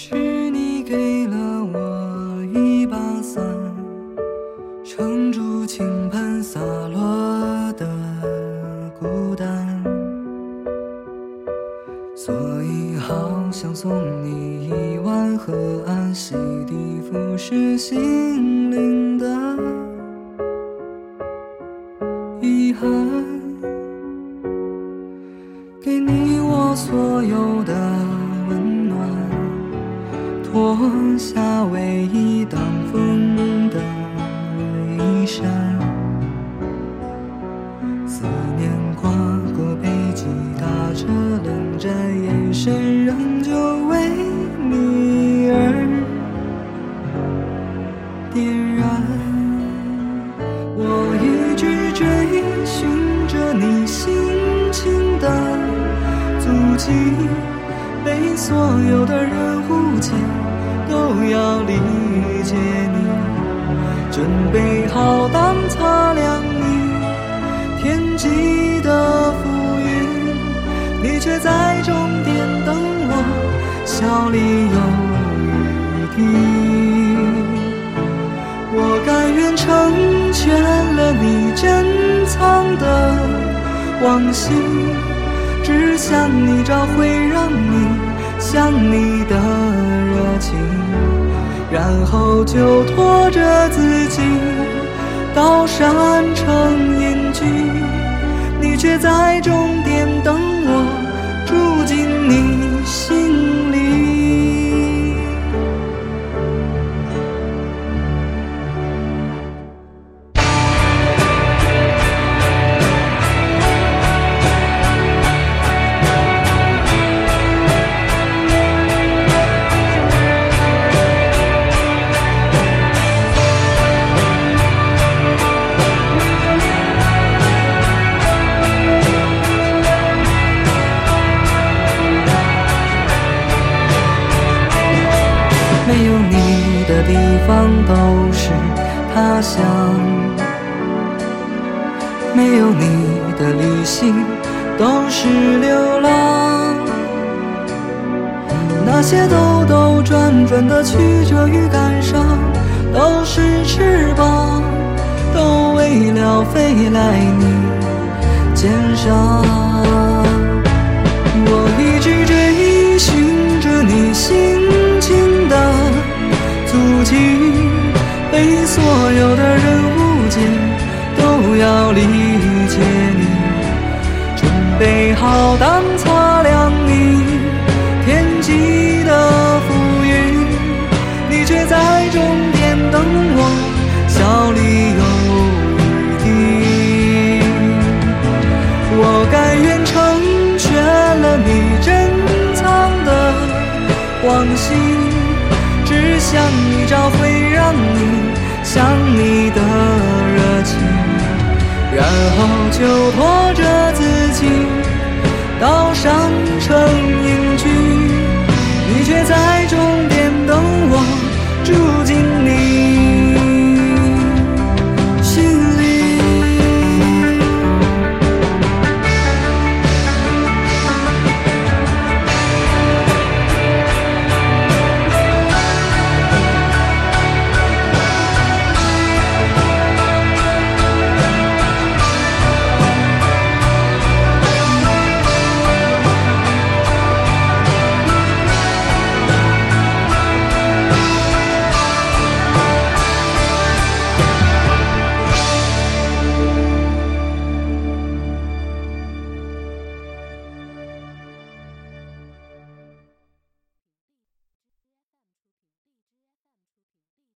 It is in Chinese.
是你给了我一把伞，撑住倾盆洒落的孤单。所以好想送你一碗河岸洗涤腐蚀心灵的遗憾。给你我所有的。脱下唯一挡风的衣衫，思念跨过北极，打着冷战，眼神仍旧为你而点燃。我一直追寻着你心情的足迹，被所有的人误解，都要理解你。准备好当擦亮你天际的浮云，你却在终点等我，笑里有雨滴。我甘愿成全了你珍藏的往昔，只想你找回让你想你的热情，然后就拖着自己到山城隐居，你却在终没有你的地方都是他乡，没有你的旅行都是流浪。那些兜兜转转的曲折与感伤，都是翅膀，都为了飞来你肩上。被所有的人误解，都要理解你。准备好当擦亮你天际的浮云，你却在终点等我，笑里有雨滴。我甘愿成全了你珍藏的往昔，想你找回让你想你的热情，然后就拖着自己